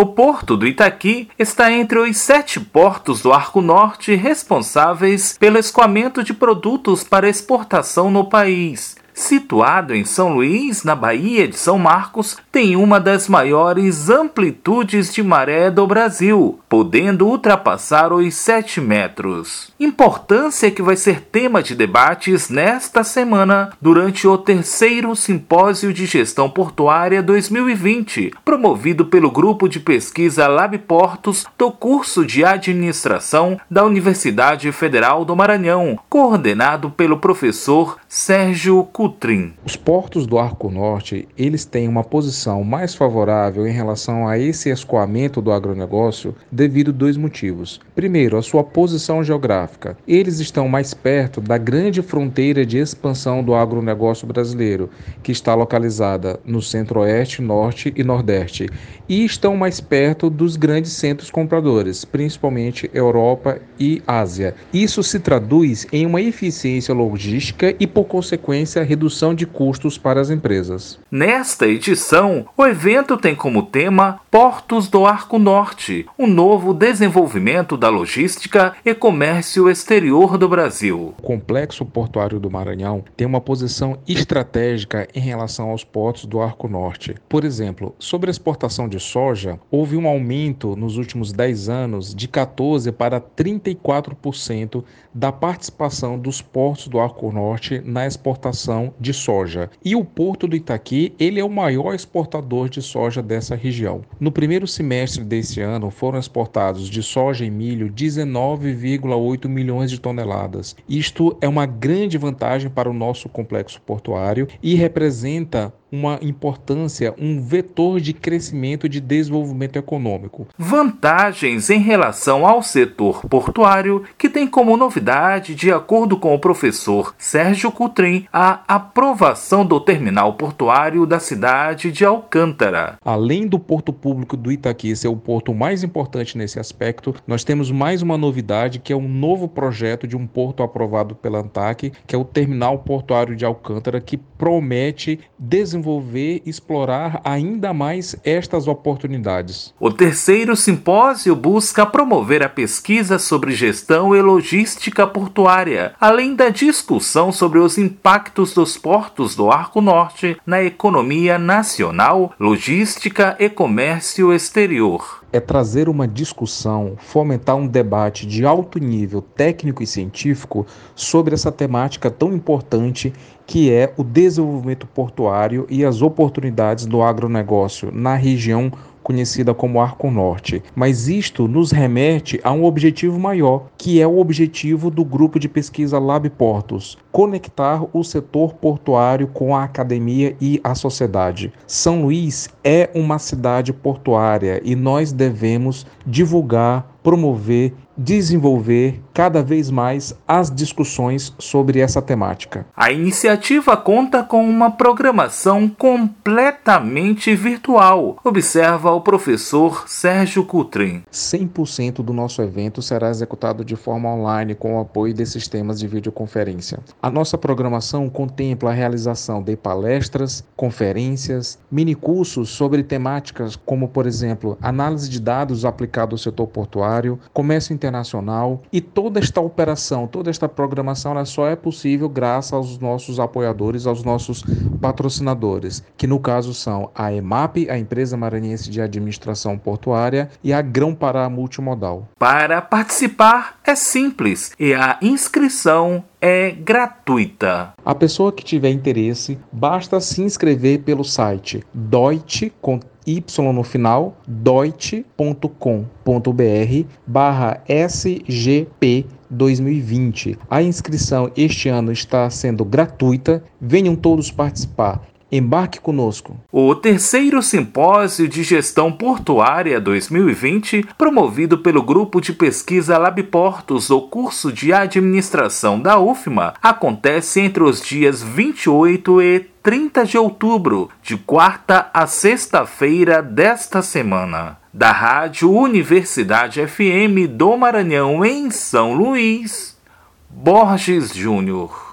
O porto do Itaqui está entre os sete portos do Arco Norte responsáveis pelo escoamento de produtos para exportação no país situado em São Luís, na Baía de São Marcos, tem uma das maiores amplitudes de maré do Brasil, podendo ultrapassar os 7 metros. Importância que vai ser tema de debates nesta semana durante o terceiro Simpósio de Gestão Portuária 2020, promovido pelo grupo de pesquisa Lab Portos do curso de Administração da Universidade Federal do Maranhão, coordenado pelo professor Sérgio Os portos do Arco Norte, eles têm uma posição mais favorável em relação a esse escoamento do agronegócio devido a dois motivos. Primeiro, a sua posição geográfica. Eles estão mais perto da grande fronteira de expansão do agronegócio brasileiro, que está localizada no centro-oeste, norte e nordeste, e estão mais perto dos grandes centros compradores, principalmente Europa e Ásia. Isso se traduz em uma eficiência logística e por consequência, redução de custos para as empresas. Nesta edição, o evento tem como tema Portos do Arco Norte, o um novo desenvolvimento da logística e comércio exterior do Brasil. O complexo portuário do Maranhão tem uma posição estratégica em relação aos portos do Arco Norte. Por exemplo, sobre a exportação de soja, houve um aumento nos últimos 10 anos de 14 para 34% da participação dos portos do Arco Norte na exportação de soja. E o porto do Itaqui, ele é o maior exportador de soja dessa região. No primeiro semestre deste ano, foram exportados de soja e milho 19,8 milhões de toneladas. Isto é uma grande vantagem para o nosso complexo portuário e representa uma importância, um vetor de crescimento e de desenvolvimento econômico. Vantagens em relação ao setor portuário, que tem como novidade, de acordo com o professor Sérgio Coutrin, a aprovação do terminal portuário da cidade de Alcântara. Além do porto público do Itaqui ser o porto mais importante nesse aspecto, nós temos mais uma novidade que é um novo projeto de um porto aprovado pela ANTAC, que é o terminal portuário de Alcântara, que promete desenvolver desenvolver e explorar ainda mais estas oportunidades. O terceiro simpósio busca promover a pesquisa sobre gestão e logística portuária, além da discussão sobre os impactos dos portos do Arco Norte na economia nacional, logística e comércio exterior é trazer uma discussão, fomentar um debate de alto nível técnico e científico sobre essa temática tão importante que é o desenvolvimento portuário e as oportunidades do agronegócio na região conhecida como Arco Norte. Mas isto nos remete a um objetivo maior, que é o objetivo do grupo de pesquisa Lab Portos, conectar o setor portuário com a academia e a sociedade. São Luís é uma cidade portuária e nós devemos divulgar, promover desenvolver cada vez mais as discussões sobre essa temática. A iniciativa conta com uma programação completamente virtual, observa o professor Sérgio Cutrin. 100% do nosso evento será executado de forma online com o apoio de sistemas de videoconferência. A nossa programação contempla a realização de palestras, conferências, minicursos sobre temáticas como, por exemplo, análise de dados aplicado ao setor portuário, comércio internacional internacional e toda esta operação, toda esta programação, ela só é possível graças aos nossos apoiadores, aos nossos patrocinadores, que no caso são a EMAP, a Empresa Maranhense de Administração Portuária, e a Grão Pará Multimodal. Para participar é simples e a inscrição é gratuita. A pessoa que tiver interesse, basta se inscrever pelo site Deutsche y no final, deutsche.com.br barra SGP 2020. A inscrição este ano está sendo gratuita. Venham todos participar. Embarque conosco. O terceiro simpósio de gestão portuária 2020, promovido pelo grupo de pesquisa Labportos do curso de administração da UFMA, acontece entre os dias 28 e 30 de outubro, de quarta a sexta-feira desta semana. Da Rádio Universidade FM do Maranhão, em São Luís, Borges Júnior.